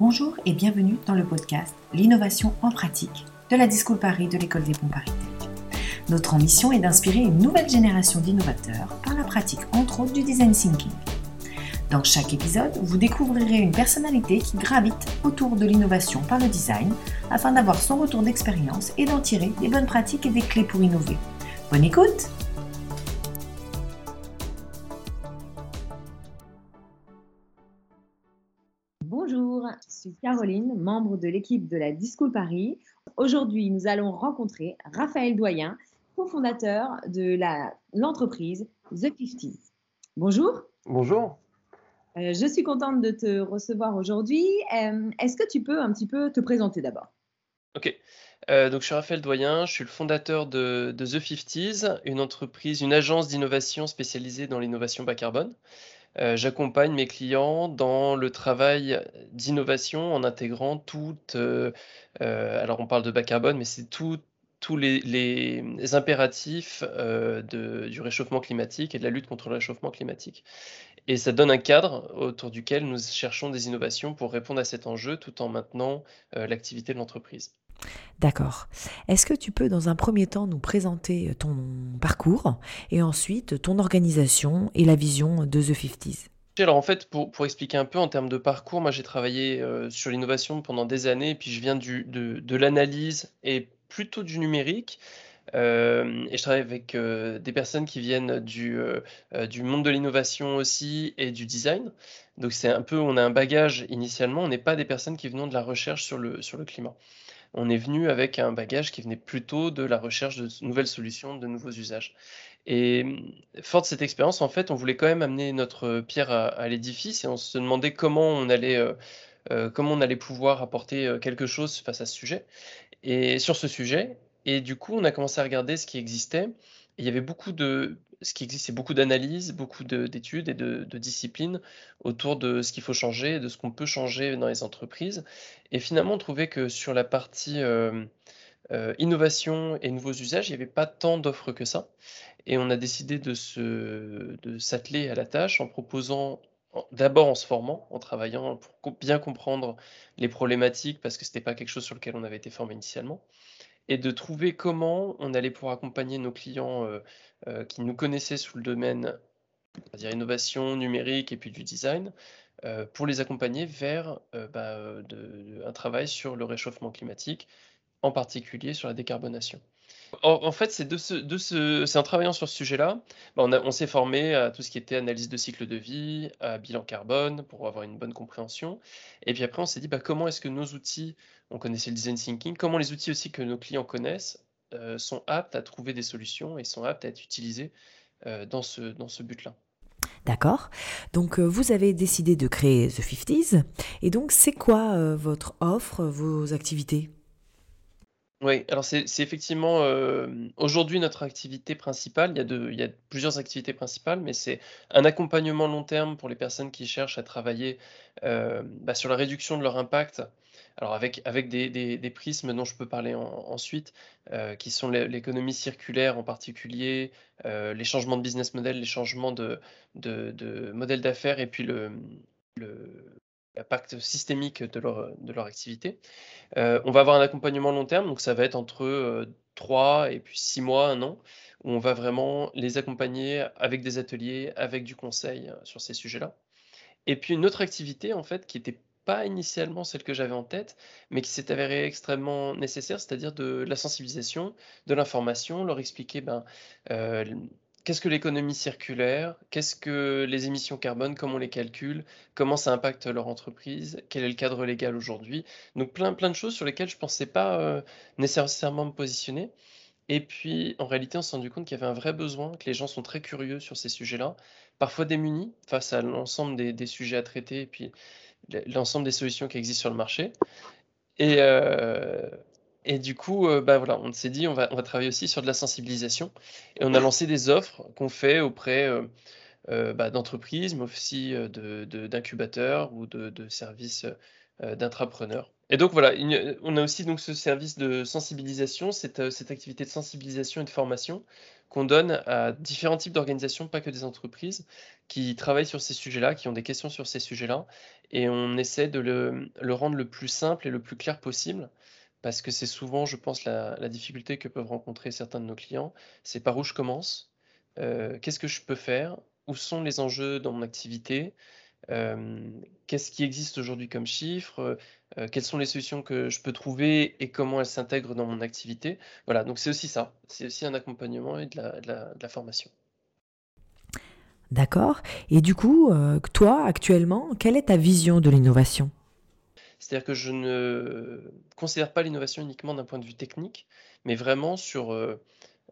Bonjour et bienvenue dans le podcast L'innovation en pratique de la Discool Paris de l'école des ponts Paris. Notre ambition est d'inspirer une nouvelle génération d'innovateurs par la pratique entre autres du design thinking. Dans chaque épisode, vous découvrirez une personnalité qui gravite autour de l'innovation par le design afin d'avoir son retour d'expérience et d'en tirer des bonnes pratiques et des clés pour innover. Bonne écoute Caroline, membre de l'équipe de la Discool Paris. Aujourd'hui, nous allons rencontrer Raphaël Doyen, cofondateur de l'entreprise The 50 Bonjour. Bonjour. Euh, je suis contente de te recevoir aujourd'hui. Euh, est-ce que tu peux un petit peu te présenter d'abord? Ok. Euh, donc, je suis Raphaël Doyen, je suis le fondateur de, de The 50s, une entreprise, une agence d'innovation spécialisée dans l'innovation bas carbone. Euh, j'accompagne mes clients dans le travail d'innovation en intégrant toutes, euh, euh, alors on parle de bas carbone, mais c'est tous les, impératifs du réchauffement climatique et de la lutte contre le réchauffement climatique. Et ça donne un cadre autour duquel nous cherchons des innovations pour répondre à cet enjeu tout en maintenant l'activité de l'entreprise. D'accord. Est-ce que tu peux dans un premier temps nous présenter ton parcours et ensuite ton organisation et la vision de The 50s alors en fait, pour, expliquer un peu en termes de parcours, moi j'ai travaillé euh, sur l'innovation pendant des années, et puis je viens du, de, l'analyse et plutôt du numérique. Euh, et je travaille avec euh, des personnes qui viennent du, du monde de l'innovation aussi et du design. Donc c'est un peu, on a un bagage initialement, on n'est pas des personnes qui venons de la recherche sur le, sur le climat on est venu avec un bagage qui venait plutôt de la recherche de nouvelles solutions, de nouveaux usages. Et mmh, fort de cette expérience, en fait, on voulait quand même amener notre pierre à, l'édifice et on se demandait comment on allait, euh, euh, comment on allait pouvoir apporter euh, quelque chose face à ce sujet. Et sur ce sujet, et du coup, on a commencé à regarder ce qui existait. il y avait beaucoup de, ce qui existe, c'est beaucoup d'analyses, beaucoup d'études et de, disciplines autour de ce qu'il faut changer, de ce qu'on peut changer dans les entreprises. Et finalement, on trouvait que sur la partie euh, euh, innovation et nouveaux usages, il n'y avait pas tant d'offres que ça. Et on a décidé de s'atteler à la tâche en proposant d'abord en se formant, en travaillant pour bien comprendre les problématiques, parce que ce n'était pas quelque chose sur lequel on avait été formé initialement, et de trouver comment on allait pouvoir accompagner nos clients euh, euh, qui nous connaissaient sous le domaine, dire innovation numérique et puis du design, euh, pour les accompagner vers bah, un travail sur le réchauffement climatique, en particulier sur la décarbonation. En, fait, c'est en travaillant sur ce sujet-là, bah, on, s'est formé à tout ce qui était analyse de cycle de vie, à bilan carbone, pour avoir une bonne compréhension. Et puis après, on s'est dit bah, comment est-ce que nos outils, on connaissait le design thinking, comment les outils aussi que nos clients connaissent euh, sont aptes à trouver des solutions et sont aptes à être utilisés euh, dans ce, dans ce but-là. D'accord. Donc, euh, vous avez décidé de créer The 50s. Et donc, c'est quoi votre offre, vos activités? Oui, alors c'est effectivement, aujourd'hui notre activité principale. Il y a il y a plusieurs activités principales, mais c'est un accompagnement long terme pour les personnes qui cherchent à travailler, bah, sur la réduction de leur impact. Alors avec avec des des prismes dont je peux parler ensuite, qui sont l'économie circulaire en particulier, les changements de business model, les changements de de modèle d'affaires et puis le, le l'impact systémique de leur, de leur activité. Euh, on va avoir un accompagnement long terme, donc ça va être entre 3 euh, et puis 6 mois, un an, où on va vraiment les accompagner avec des ateliers, avec du conseil euh, sur ces sujets-là. Et puis une autre activité, en fait, qui n'était pas initialement celle que j'avais en tête, mais qui s'est avérée extrêmement nécessaire, c'est-à-dire de la sensibilisation, de l'information, leur expliquer ben, Qu'est-ce que l'économie circulaire? Qu'est-ce que les émissions carbone? Comment on les calcule? Comment ça impacte leur entreprise? Quel est le cadre légal aujourd'hui? Donc plein, plein de choses sur lesquelles je ne pensais pas euh, nécessairement me positionner. Et puis, en réalité, on s'est rendu compte qu'il y avait un vrai besoin, que les gens sont très curieux sur ces sujets-là, parfois démunis face à l'ensemble des, sujets à traiter et puis l'ensemble des solutions qui existent sur le marché. Et, euh, du coup, euh, bah, voilà, on s'est dit, on va, on va travailler aussi sur de la sensibilisation. Et on a lancé des offres qu'on fait auprès euh, bah, d'entreprises, mais aussi de, d'incubateurs ou de, de services d'intrapreneurs Et donc voilà, on a aussi donc ce service de sensibilisation, cette, cette activité de sensibilisation et de formation qu'on donne à différents types d'organisations, pas que des entreprises, qui travaillent sur ces sujets-là, qui ont des questions sur ces sujets-là, et on essaie de le, rendre le plus simple et le plus clair possible, parce que c'est souvent, je pense, la, difficulté que peuvent rencontrer certains de nos clients, c'est par où je commence, euh, qu'est-ce que je peux faire, où sont les enjeux dans mon activité, euh, qu'est-ce qui existe aujourd'hui comme chiffre, euh, quelles sont les solutions que je peux trouver et comment elles s'intègrent dans mon activité? Voilà, donc c'est aussi ça, c'est aussi un accompagnement et de la, formation. D'accord. Et du coup, toi, actuellement, quelle est ta vision de l'innovation? C'est-à-dire que je ne considère pas l'innovation uniquement d'un point de vue technique, mais vraiment sur euh,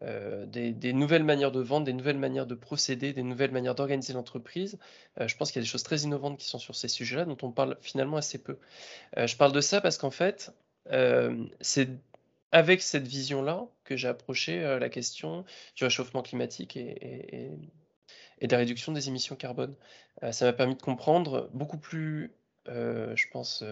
des, nouvelles manières de vendre, des nouvelles manières de procéder, des nouvelles manières d'organiser l'entreprise. Euh, je pense qu'il y a des choses très innovantes qui sont sur ces sujets-là, dont on parle finalement assez peu. Euh, je parle de ça parce qu'en fait, c'est avec cette vision-là que j'ai approché la question du réchauffement climatique et, et, de la réduction des émissions carbone. ça m'a permis de comprendre beaucoup plus, je pense,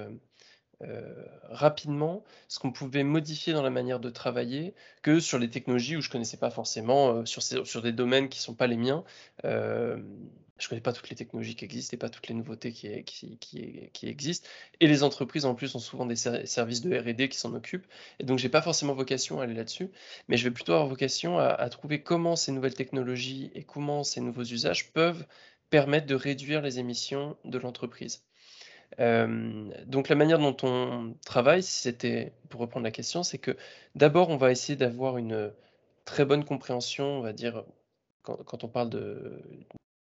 euh, rapidement ce qu'on pouvait modifier dans la manière de travailler que sur les technologies où je connaissais pas forcément, euh, sur, sur des domaines qui sont pas les miens. Euh, je connais pas toutes les technologies qui existent et pas toutes les nouveautés qui, qui, qui, existent. Et les entreprises, en plus, ont souvent des services de R&D qui s'en occupent. Et donc, j'ai pas forcément vocation à aller là-dessus, mais je vais plutôt avoir vocation à trouver comment ces nouvelles technologies et comment ces nouveaux usages peuvent permettre de réduire les émissions de l'entreprise. Euh, donc la manière dont on travaille, c'était pour reprendre la question, c'est que d'abord on va essayer d'avoir une très bonne compréhension, on va dire, quand, on parle de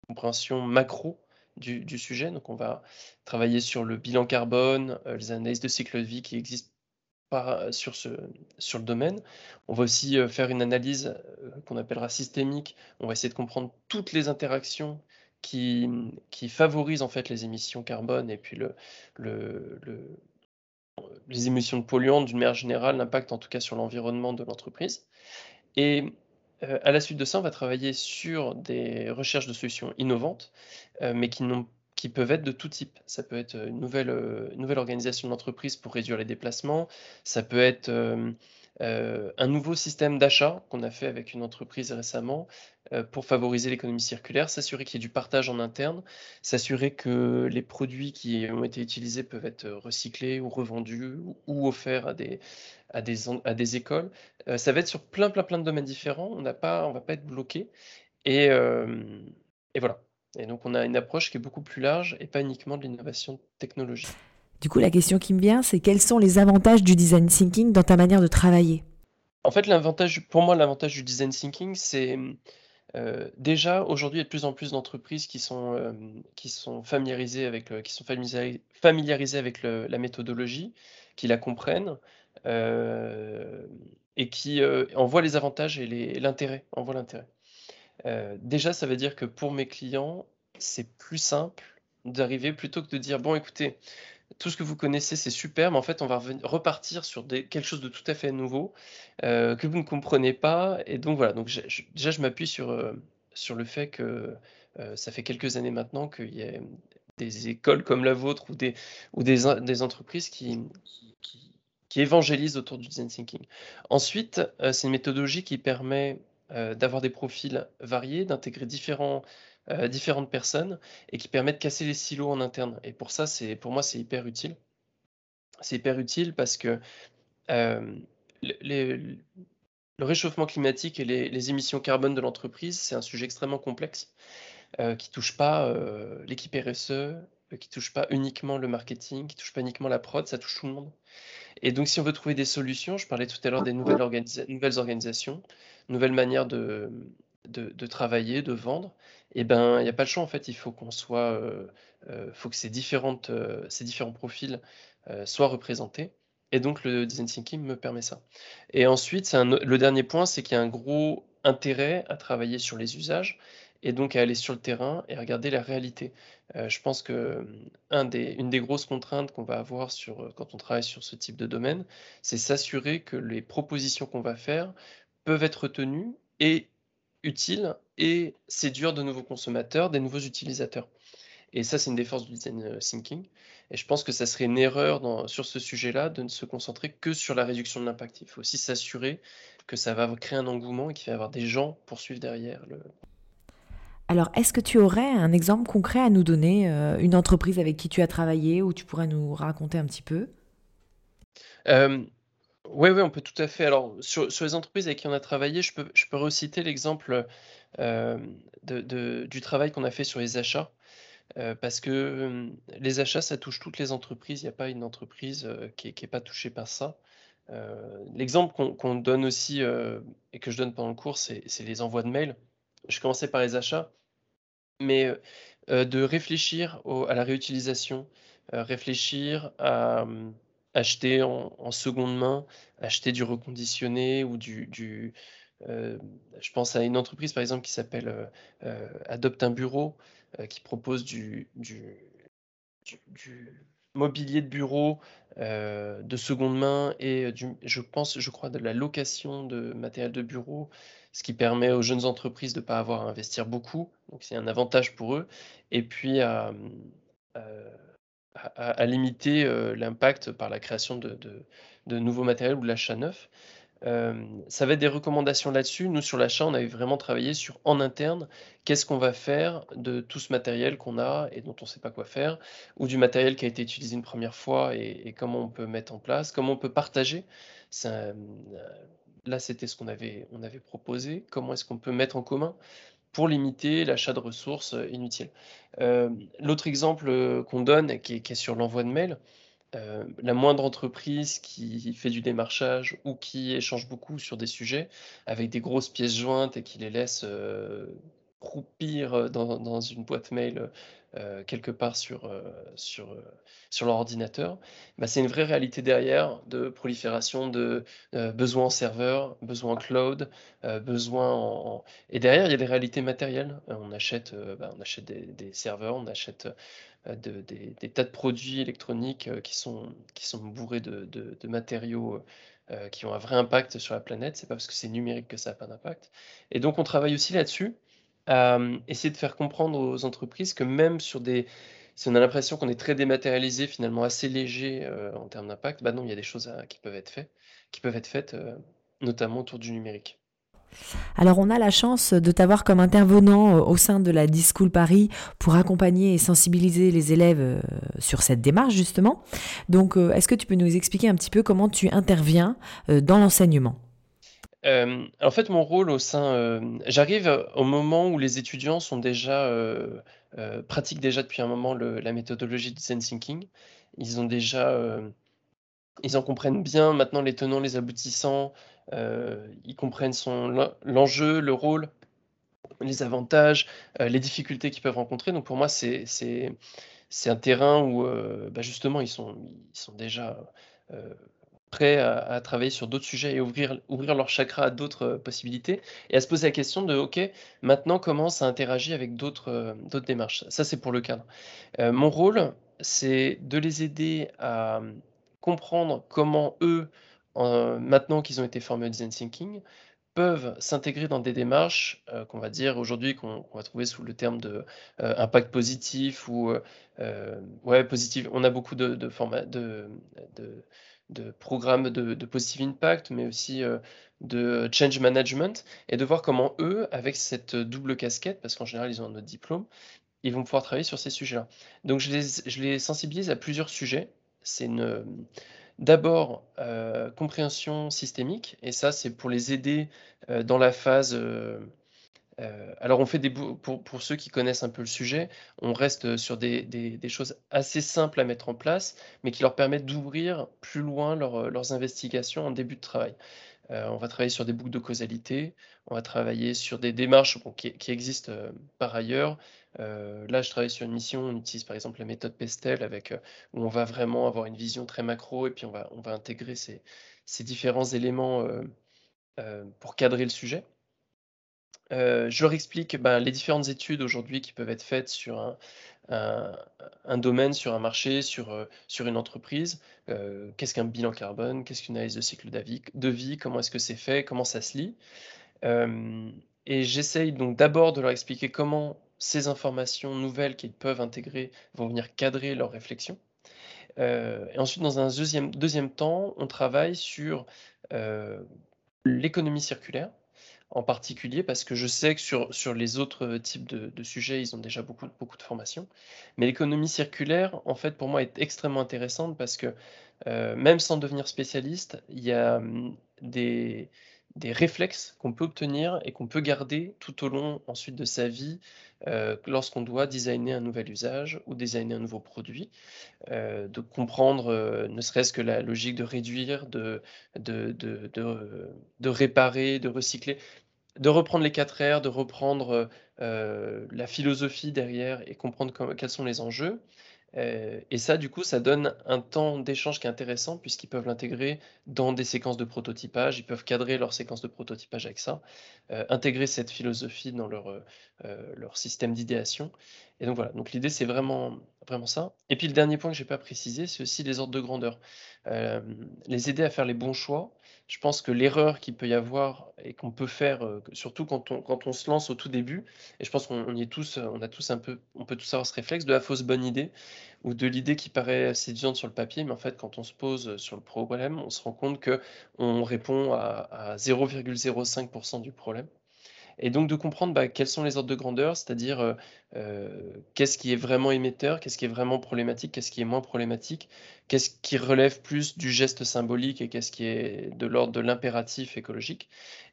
compréhension macro du, sujet. Donc on va travailler sur le bilan carbone, euh, les analyses de cycle de vie qui existent par, sur, ce, sur le domaine. On va aussi euh, faire une analyse qu'on appellera systémique. On va essayer de comprendre toutes les interactions qui, favorise en fait les émissions carbone et puis le, le, les émissions de polluants d'une manière générale, l'impact en tout cas sur l'environnement de l'entreprise. Et euh, à la suite de ça, on va travailler sur des recherches de solutions innovantes, euh, mais qui, peuvent être de tout type. Ça peut être une nouvelle, organisation de l'entreprise pour réduire les déplacements, ça peut être euh, un nouveau système d'achat qu'on a fait avec une entreprise récemment pour favoriser l'économie circulaire, s'assurer qu'il y ait du partage en interne, s'assurer que les produits qui ont été utilisés peuvent être recyclés ou revendus ou, offerts à des, à des, à des écoles. Euh, ça va être sur plein, plein, plein de domaines différents. On ne va pas être bloqué. Et, et voilà. Et donc, on a une approche qui est beaucoup plus large et pas uniquement de l'innovation technologique. Du coup, la question qui me vient, c'est quels sont les avantages du design thinking dans ta manière de travailler? En fait, l'avantage, pour moi, l'avantage du design thinking, c'est euh, déjà aujourd'hui, il y a de plus en plus d'entreprises qui sont euh, qui sont familiarisées avec qui sont familiarisées, avec la méthodologie, qui la comprennent euh, et qui en voient les avantages et l'intérêt, l'intérêt. déjà, ça veut dire que pour mes clients, c'est plus simple d'arriver plutôt que de dire bon, écoutez, tout ce que vous connaissez, c'est super, mais en fait, on va repartir sur quelque chose de tout à fait nouveau euh, que vous ne comprenez pas. Et donc voilà, donc déjà, je m'appuie sur, euh, sur le fait que euh, ça fait quelques années maintenant qu'il y a des écoles comme la vôtre ou des, ou des, entreprises qui, évangélisent autour du design thinking. Ensuite, c'est une méthodologie qui permet d'avoir des profils variés, d'intégrer différents euh, différentes personnes et qui permettent de casser les silos en interne. Et pour ça, c'est pour moi, c'est hyper utile. C'est hyper utile parce que euh, le réchauffement climatique et les, émissions carbone de l'entreprise, c'est un sujet extrêmement complexe euh, qui touche pas l'équipe RSE, qui touche pas uniquement le marketing, qui touche pas uniquement la prod, ça touche tout le monde. Et donc, si on veut trouver des solutions, je parlais tout à l'heure des nouvelles organisations, nouvelles manières de, de, travailler, de vendre, eh ben il n'y a pas le choix en fait. Il faut qu'on soit, euh, euh, faut que ces différentes, euh, ces différents profils soient représentés. Et donc le design thinking me permet ça. Et ensuite, le dernier point, c'est qu'il y a un gros intérêt à travailler sur les usages et donc à aller sur le terrain et regarder la réalité. je pense que un des, une des grosses contraintes qu'on va avoir sur, quand on travaille sur ce type de domaine, c'est s'assurer que les propositions qu'on va faire peuvent être retenues et utile et séduire de nouveaux consommateurs, des nouveaux utilisateurs. Et ça, c'est une des forces du design thinking. Et je pense que ça serait une erreur sur ce sujet-là de ne se concentrer que sur la réduction de l'impact. Il faut aussi s'assurer que ça va créer un engouement et qu'il va y avoir des gens pour suivre derrière. Le... Alors, est-ce que tu aurais un exemple concret à nous donner, une entreprise avec qui tu as travaillé, ou tu pourrais nous raconter un petit peu? Oui, oui, on peut tout à fait. Alors, sur, les entreprises avec qui on a travaillé, je peux, je peux reciter l'exemple euh, du travail qu'on a fait sur les achats. Euh, parce que euh, les achats, ça touche toutes les entreprises. Il n'y a pas une entreprise qui n'est pas touchée par ça. l'exemple qu'on donne aussi et que je donne pendant le cours, c'est les envois de mails. Je commençais par les achats, mais de réfléchir à la réutilisation, réfléchir à acheter en, seconde main, acheter du reconditionné ou du, euh, je pense à une entreprise par exemple qui s'appelle euh, euh, Adopte un bureau, qui propose du, mobilier de bureau de seconde main et je pense, je crois, de la location de matériel de bureau, ce qui permet aux jeunes entreprises de ne pas avoir à investir beaucoup. Donc c'est un avantage pour eux. Et puis à à, limiter euh, l'impact par la création de, de, nouveaux matériels ou l'achat neuf. Euh, ça va être des recommandations là-dessus. Nous, sur l'achat, on avait vraiment travaillé sur en interne, qu'est-ce qu'on va faire de tout ce matériel qu'on a et dont on ne sait pas quoi faire, ou du matériel qui a été utilisé une première fois et, comment on peut mettre en place, comment on peut partager. Euh, là, c'était ce qu'on avait, on avait proposé. Comment est-ce qu'on peut mettre en commun pour limiter l'achat de ressources euh, inutiles. Euh, l'autre exemple euh, qu'on donne, qui est, sur l'envoi de mail, la moindre entreprise qui fait du démarchage ou qui échange beaucoup sur des sujets avec des grosses pièces jointes et qui les laisse croupir dans, dans, une boîte mail euh, quelque part sur, euh, sur, euh, leur ordinateur, bah, c'est une vraie réalité derrière de prolifération de besoins en serveur, besoins en cloud, besoins Et derrière, il y a des réalités matérielles. on achète, bah, on achète des, serveurs, on achète des, tas de produits électroniques qui, sont, qui sont bourrés de, de, matériaux qui ont un vrai impact sur la planète. C'est pas parce que c'est numérique que ça n'a pas d'impact. Et donc, on travaille aussi là-dessus essayer de faire comprendre aux entreprises que même sur des si on a l'impression qu'on est très dématérialisé, finalement assez léger, euh, en termes d'impact, bah non, il y a des choses qui peuvent être faites qui peuvent être faites, euh, notamment autour du numérique. Alors on a la chance de t'avoir comme intervenant euh, au sein de la Discool Paris pour accompagner et sensibiliser les élèves sur cette démarche justement. Donc est-ce que tu peux nous expliquer un petit peu comment tu interviens dans l'enseignement? Euh, en fait, mon rôle au sein, euh, j'arrive au moment où les étudiants sont déjà, euh, pratiquent déjà depuis un moment la méthodologie de design thinking. Ils ont déjà, ils en comprennent bien maintenant les tenants, les aboutissants, ils comprennent son l'enjeu, le rôle, les avantages, les difficultés qu'ils peuvent rencontrer. Donc pour moi, c'est c'est un terrain où, bah, justement ils sont ils sont déjà, prêts à, travailler sur d'autres sujets et ouvrir, ouvrir leur chakra à d'autres euh, possibilités et à se poser la question de OK, maintenant comment ça interagit avec d'autres euh, démarches? Ça, c'est pour le cadre. Euh, mon rôle, c'est de les aider à comprendre comment eux, maintenant qu'ils ont été formés au design thinking, peuvent s'intégrer dans des démarches qu'on va dire aujourd'hui, qu'on va trouver sous le terme de impact positif ou ouais, positif. On a beaucoup de, de, de de programmes de, positive impact, mais aussi euh, de change management, et de voir comment eux, avec cette double casquette, parce qu'en général ils ont un autre diplôme, ils vont pouvoir travailler sur ces sujets-là. Donc je les, sensibilise à plusieurs sujets. C'est d'abord euh, compréhension systémique, et ça c'est pour les aider euh, dans la phase euh, alors on fait des pour, pour ceux qui connaissent un peu le sujet, on reste sur des, choses assez simples à mettre en place, mais qui leur permettent d'ouvrir plus loin leurs investigations en début de travail. Euh, on va travailler sur des boucles de causalité, on va travailler sur des démarches qui, existent euh, par ailleurs. là, je travaille sur une mission, on utilise par exemple la méthode Pestel, avec, où on va vraiment avoir une vision très macro, et puis on va, intégrer ces différents éléments pour cadrer le sujet. Je leur explique, ben, les différentes études aujourd'hui qui peuvent être faites sur un domaine, sur un marché, sur, sur une entreprise. Qu'est-ce qu'un bilan carbone? Qu'est-ce qu'une analyse de cycle de vie? Comment est-ce que c'est fait? Comment ça se lit? et j'essaye donc d'abord de leur expliquer comment ces informations nouvelles qu'ils peuvent intégrer vont venir cadrer leur réflexion. Et ensuite, dans un deuxième, deuxième temps, on travaille sur l'économie circulaire, en particulier parce que je sais que sur, sur les autres types de, sujets, ils ont déjà beaucoup, beaucoup de formations. Mais l'économie circulaire, en fait, pour moi, est extrêmement intéressante parce que euh, même sans devenir spécialiste, il y a hum, des, des réflexes qu'on peut obtenir et qu'on peut garder tout au long ensuite de sa vie euh, lorsqu'on doit designer un nouvel usage ou designer un nouveau produit, euh, de comprendre euh, ne serait-ce que la logique de réduire, de, de, de, de, réparer, de recycler, de reprendre les quatre R, de reprendre la philosophie derrière et comprendre quels sont les enjeux. Euh, et ça, du coup, ça donne un temps d'échange qui est intéressant puisqu'ils peuvent l'intégrer dans des séquences de prototypage, ils peuvent cadrer leurs séquences de prototypage avec ça, euh, intégrer cette philosophie dans leur, euh, leur système d'idéation. Et donc voilà, donc l'idée c'est vraiment, vraiment ça. Et puis le dernier point que je n'ai pas précisé, c'est aussi les ordres de grandeur. les aider à faire les bons choix je pense que l'erreur qu'il peut y avoir et qu'on peut faire, euh, surtout quand on, quand on se lance au tout début, et je pense qu'on y est tous, on a tous un peu, on peut tous avoir ce réflexe de la fausse bonne idée ou de l'idée qui paraît séduisante sur le papier, mais en fait, quand on se pose sur le problème, on se rend compte que on répond à 0,05% du problème. Et donc de comprendre bah, quels sont les ordres de grandeur, c'est-à-dire euh, euh, qu'est-ce qui est vraiment émetteur, qu'est-ce qui est vraiment problématique, qu'est-ce qui est moins problématique, qu'est-ce qui relève plus du geste symbolique et qu'est-ce qui est de l'ordre de l'impératif écologique.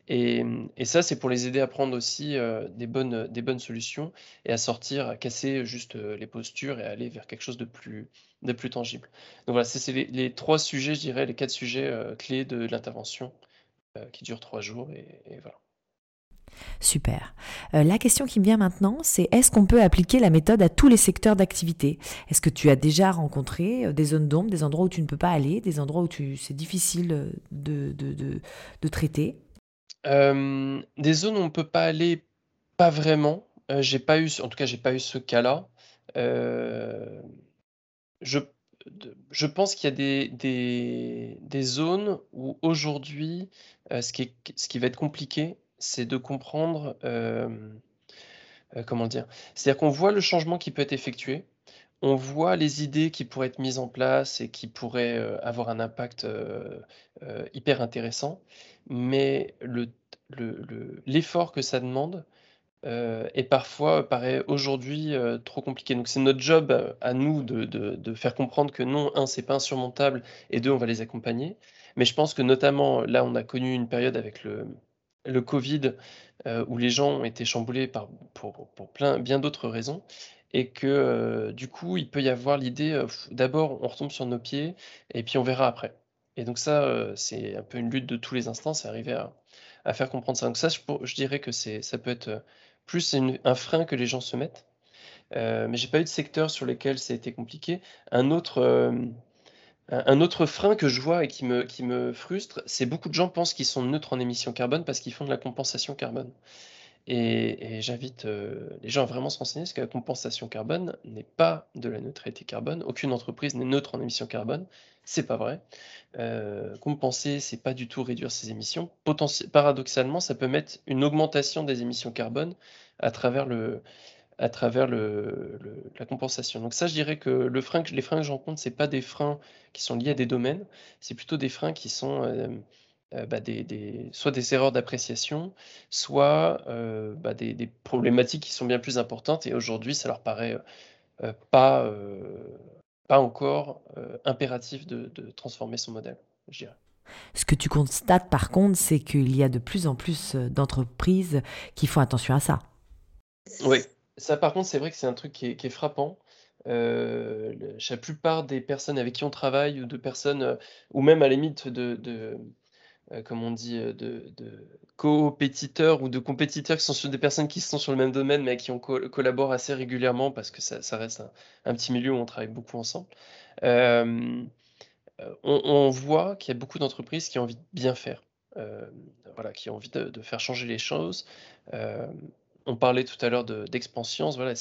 Et, ça, c'est pour les aider à prendre aussi euh, des, bonnes, solutions et à sortir, à casser juste les postures et à aller vers quelque chose de plus, de plus tangible. Donc voilà, c'est les, trois sujets, je dirais, les quatre sujets clés de l'intervention qui durent trois jours. et voilà. Super. Euh, la question qui me vient maintenant, c'est est-ce qu'on peut appliquer la méthode à tous les secteurs d'activité? Est-ce que tu as déjà rencontré euh, des zones d'ombre, des endroits où tu ne peux pas aller, des endroits où c'est difficile euh, de, de, traiter? Des zones où on ne peut pas aller, pas vraiment. j'ai pas eu, en tout cas, j'ai pas eu ce cas-là. je, je pense qu'il y a des, des, des, zones où aujourd'hui, ce, ce qui va être compliqué, c'est de comprendre, euh, comment dire? C'est-à-dire qu'on voit le changement qui peut être effectué, on voit les idées qui pourraient être mises en place et qui pourraient, avoir un impact, euh, hyper intéressant, mais le l'effort que ça demande, est parfois paraît aujourd'hui, trop compliqué. Donc c'est notre job à nous de faire comprendre que non, un, c'est pas insurmontable et deux, on va les accompagner. Mais je pense que notamment, là, on a connu une période avec le le Covid, euh, où les gens ont été chamboulés par, pour, pour plein, bien d'autres raisons, et que euh, du coup, il peut y avoir l'idée, euh, d'abord, on retombe sur nos pieds, et puis on verra après. Et donc ça, c'est un peu une lutte de tous les instants, c'est arriver à, à, faire comprendre ça. Donc ça, je, dirais que ça peut être plus un frein que les gens se mettent. mais j'ai pas eu de secteur sur lesquels ça a été compliqué. Un autre un autre frein que je vois et qui me, qui me frustre, c'est beaucoup de gens pensent qu'ils sont neutres en émissions carbone parce qu'ils font de la compensation carbone. Et, j'invite euh, les gens à vraiment se renseigner parce que la compensation carbone n'est pas de la neutralité carbone. Aucune entreprise n'est neutre en émissions carbone. C'est pas vrai. Euh, compenser, c'est pas du tout réduire ses émissions. paradoxalement, ça peut mettre une augmentation des émissions carbone à travers le, à travers le, la compensation. Donc ça, je dirais que le frein, les freins que je rencontre, c'est pas des freins qui sont liés à des domaines, c'est plutôt des freins qui sont euh, euh, bah, des, soit des erreurs d'appréciation, soit euh, bah, des, problématiques qui sont bien plus importantes et aujourd'hui, ça leur paraît pas, pas encore impératif de, de, transformer son modèle, je dirais. Ce que tu constates par contre, c'est qu'il y a de plus en plus d'entreprises qui font attention à ça. Oui, ça, par contre, c'est vrai que c'est un truc qui est, frappant. Euh, la plupart des personnes avec qui on travaille, ou de personnes, euh, ou même à la limite de, de euh, on dit, de, de compétiteurs ou de compétiteurs qui sont sur des personnes qui sont sur le même domaine, mais qui on collabore assez régulièrement parce que ça, reste un, petit milieu où on travaille beaucoup ensemble. on, voit qu'il y a beaucoup d'entreprises qui ont envie de bien faire, voilà, qui ont envie de, faire changer les choses. On parlait tout à l'heure d'expansion, voilà,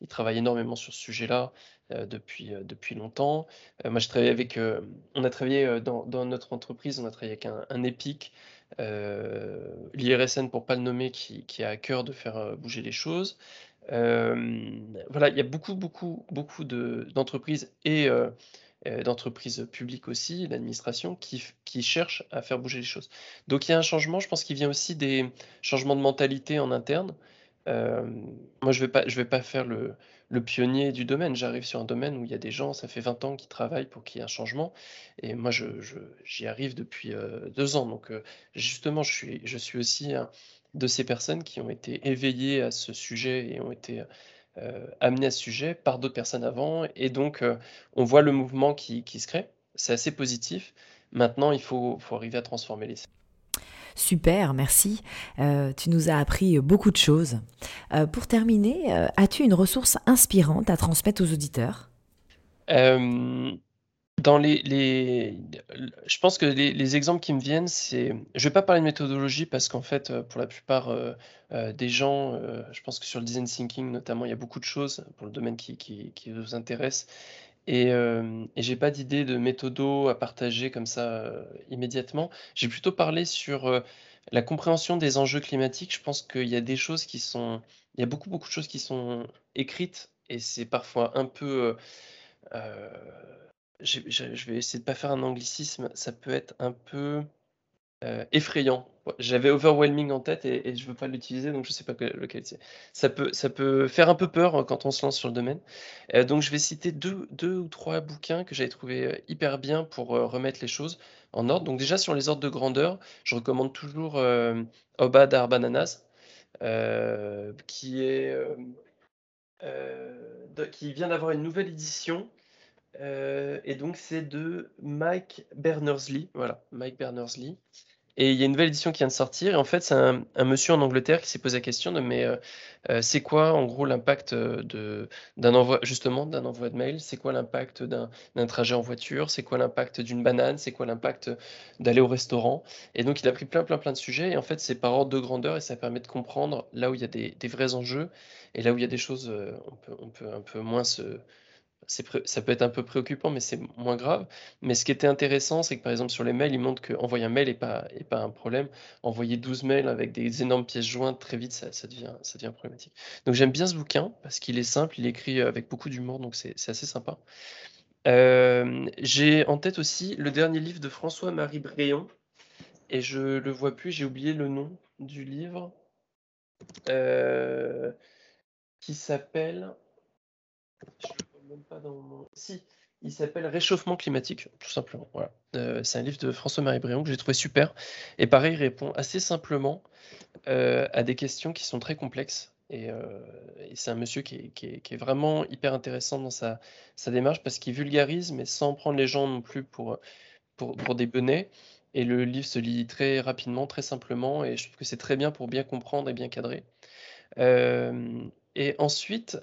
il travaille énormément sur ce sujet-là, euh, depuis, euh, depuis longtemps. Euh, je travaille avec, on a travaillé, dans notre entreprise, on a travaillé avec un EPIC, l'IRSN pour pas le nommer qui qui a à cœur de faire, bouger les choses. voilà, il y a beaucoup, beaucoup, beaucoup d'entreprises et d'entreprises publiques aussi, d'administration qui qui cherchent à faire bouger les choses. Donc il y a un changement, je pense qu'il vient aussi des changements de mentalité en interne. moi je vais pas je vais pas faire le le pionnier du domaine. J'arrive sur un domaine où il y a des gens, ça fait 20 ans qui travaillent pour qu'il y ait un changement et moi je j'y arrive depuis, deux ans donc justement je suis je suis aussi de ces personnes qui ont été éveillées à ce sujet et ont été, amenées à ce sujet par d'autres personnes avant et donc on voit le mouvement qui qui se crée. C'est assez positif. Maintenant il faut faut arriver à transformer les Super, merci. Euh, tu nous as appris beaucoup de choses. Euh, pour terminer, euh, as-tu une ressource inspirante à transmettre aux auditeurs? Dans les, je pense que les, exemples qui me viennent, c'est, je vais pas parler de méthodologie parce qu'en fait, pour la plupart des gens, je pense que sur le design thinking notamment, il y a beaucoup de choses pour le domaine qui, vous intéresse et, euh, et j'ai pas d'idée de méthodo à partager comme ça, euh, immédiatement. J'ai plutôt parlé sur, euh, la compréhension des enjeux climatiques. Je pense qu'il y a des choses qui sont il y a beaucoup, beaucoup de choses qui sont écrites et c'est parfois un peu, je vais essayer de pas faire un anglicisme, ça peut être un peu euh, effrayant. J'avais overwhelming en tête et, et je veux pas l'utiliser, donc je sais pas lequel c'est. Ça peut, faire un peu peur euh, quand on se lance sur le domaine. Euh, donc je vais citer deux, ou trois bouquins que j'avais trouvé hyper bien pour remettre les choses en ordre. Donc déjà sur les ordres de grandeur, je recommande toujours Oba Dar Bananas, qui est qui vient d'avoir une nouvelle édition. Et donc c'est de Mike Berners-Lee, voilà, Mike Berners-Lee. Et il y a une nouvelle édition qui vient de sortir. Et en fait, c'est un, monsieur en Angleterre qui s'est posé la question de mais euh, euh, c'est quoi en gros l'impact euh, d'un envoi justement d'un envoi de mail? C'est quoi l'impact d'un trajet en voiture? C'est quoi l'impact d'une banane? C'est quoi l'impact d'aller au restaurant? Et donc il a pris plein plein plein de sujets. Et en fait, c'est par ordre de grandeur et ça permet de comprendre là où il y a des, vrais enjeux et là où il y a des choses on on peut un peu moins se ça peut être un peu préoccupant, mais c'est moins grave. Mais ce qui était intéressant, c'est que par exemple sur les mails, il montre qu'envoyer un mail n'est pas, est pas un problème. Envoyer 12 mails avec des énormes pièces jointes, très vite, ça, devient, ça devient problématique. Donc j'aime bien ce bouquin parce qu'il est simple, il est écrit avec beaucoup d'humour, donc c'est assez sympa. Euh, j'ai en tête aussi le dernier livre de François-Marie Bréon, et je le vois plus, j'ai oublié le nom du livre, euh, qui s'appelle Si, il s'appelle Réchauffement climatique, tout simplement. Voilà. Euh, c'est un livre de François-Marie Bréon que j'ai trouvé super. Et pareil, il répond assez simplement euh, à des questions qui sont très complexes. Et, euh, c'est un monsieur qui est, vraiment hyper intéressant dans sa, démarche parce qu'il vulgarise, mais sans prendre les gens non plus pour, pour, pour des benets. Et le livre se lit très rapidement, très simplement, et je trouve que c'est très bien pour bien comprendre et bien cadrer. et ensuite,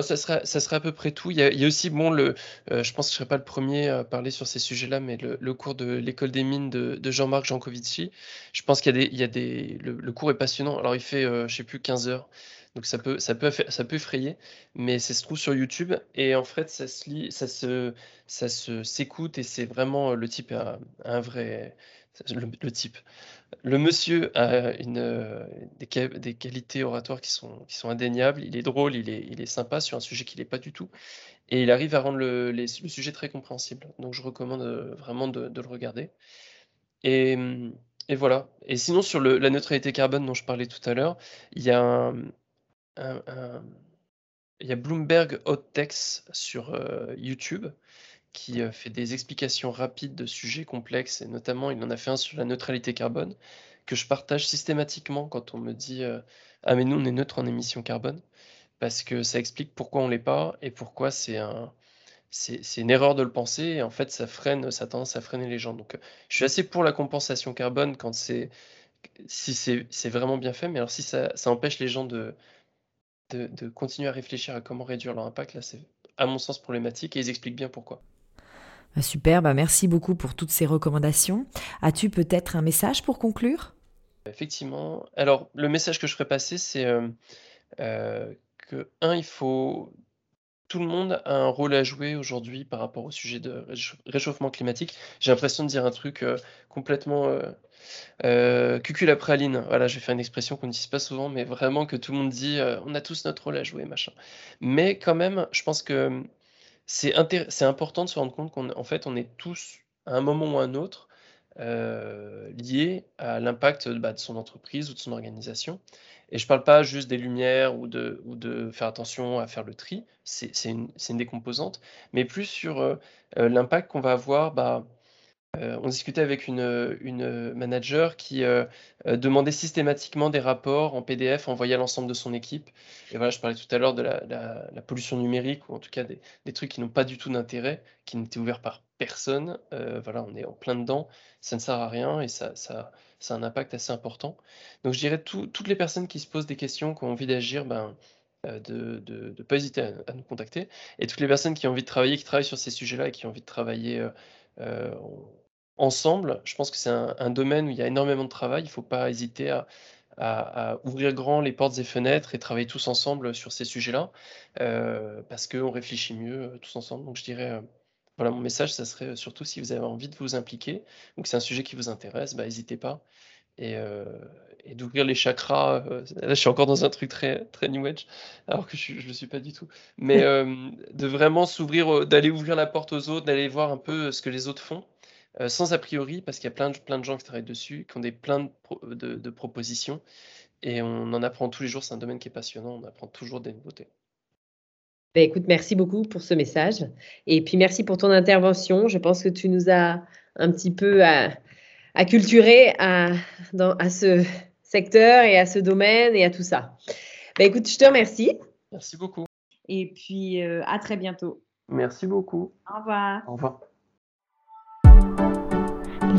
ça serait ça à peu près tout. Il y a aussi, bon, le, euh, je pense que je ne serai pas le premier à parler sur ces sujets-là, mais le cours de l'école des mines de Jean-Marc Jancovici. Je pense qu'il y a des il y a des le cours est passionnant. Alors il fait, euh, je sais plus 15 heures, donc ça peut ça peut ça peut effrayer, mais ça se trouve sur YouTube et en fait ça se lit ça se ça s'écoute et c'est vraiment, le type a un vrai le type. Le monsieur a des, qualités oratoires qui sont, qui sont indéniables. Il est drôle, il est, il est sympa sur un sujet qu'il n'est pas du tout. Et il arrive à rendre le, sujet très compréhensible. Donc je recommande euh, vraiment de, le regarder. Et, et, voilà. Et sinon, sur la neutralité carbone dont je parlais tout à l'heure, il y a il y a Bloomberg Hot Text sur euh, YouTube qui euh, fait des explications rapides de sujets complexes, et notamment il en a fait un sur la neutralité carbone, que je partage systématiquement quand on me dit euh, Ah, mais nous, on est neutre en émissions carbone, parce que ça explique pourquoi on l'est pas et pourquoi c'est un. C'est une erreur de le penser, et en fait, ça freine, ça a tendance à freiner les gens. Donc, je suis assez pour la compensation carbone quand c'est si c'est vraiment bien fait, mais alors si ça, ça empêche les gens de, de, continuer à réfléchir à comment réduire leur impact, là, c'est à mon sens problématique, et ils expliquent bien pourquoi. Bah, super, bah merci beaucoup pour toutes ces recommandations. As-tu peut-être un message pour conclure? Effectivement. Alors, le message que je ferais passer, c'est euh, euh, que, un, il faut tout le monde a un rôle à jouer aujourd'hui par rapport au sujet de réchauffement climatique. J'ai l'impression de dire un truc complètement euh, cucul praline. Voilà, je vais faire une expression qu'on n'utilise pas souvent, mais vraiment que tout le monde dit on a tous notre rôle à jouer, machin. Mais quand même, je pense que c'est important de se rendre compte qu'en fait, on est tous, à un moment ou à un autre, liés à l'impact bah, de son entreprise ou de son organisation. Et je ne parle pas juste des lumières ou de, faire attention à faire le tri, c'est une, une, des composantes, mais plus sur euh, euh, l'impact qu'on va avoir. Bah, euh, on discutait avec une, manager qui demandait systématiquement des rapports en PDF envoyés à l'ensemble de son équipe. Et voilà, je parlais tout à l'heure de la, pollution numérique, ou en tout cas des, trucs qui n'ont pas du tout d'intérêt, qui n'étaient ouverts par personne. voilà, on est en plein dedans, ça ne sert à rien et ça, a un impact assez important. Donc je dirais toutes les personnes qui se posent des questions, qui ont envie d'agir, ben, euh, de ne pas hésiter à, nous contacter. Et toutes les personnes qui ont envie de travailler, qui travaillent sur ces sujets-là et qui ont envie de travailler euh, euh, ensemble, je pense que c'est un, domaine où il y a énormément de travail. Il ne faut pas hésiter à, ouvrir grand les portes et fenêtres et travailler tous ensemble sur ces sujets-là, parce qu'on réfléchit mieux tous ensemble. Donc je dirais... Voilà, mon message, ça serait surtout si vous avez envie de vous impliquer ou que c'est un sujet qui vous intéresse, bah, n'hésitez pas. Et, et d'ouvrir les chakras. là, je suis encore dans un truc très, très New Age, alors que je ne le suis pas du tout. Mais de vraiment s'ouvrir, d'aller ouvrir la porte aux autres, d'aller voir un peu ce que les autres font, sans a priori, parce qu'il y a plein de, plein de gens qui travaillent dessus, qui ont des, plein de, de propositions. Et on en apprend tous les jours, c'est un domaine qui est passionnant, on apprend toujours des nouveautés. Ben, écoute, merci beaucoup pour ce message. Et puis, merci pour ton intervention. Je pense que tu nous as un petit peu acculturé à, dans, à ce secteur et à ce domaine et à tout ça. Ben, écoute, je te remercie. Merci beaucoup. Et puis, euh, à très bientôt. Merci beaucoup. Au revoir. Au revoir.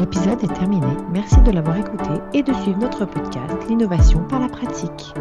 L'épisode est terminé. Merci de l'avoir écouté et de suivre notre podcast L'innovation par la pratique.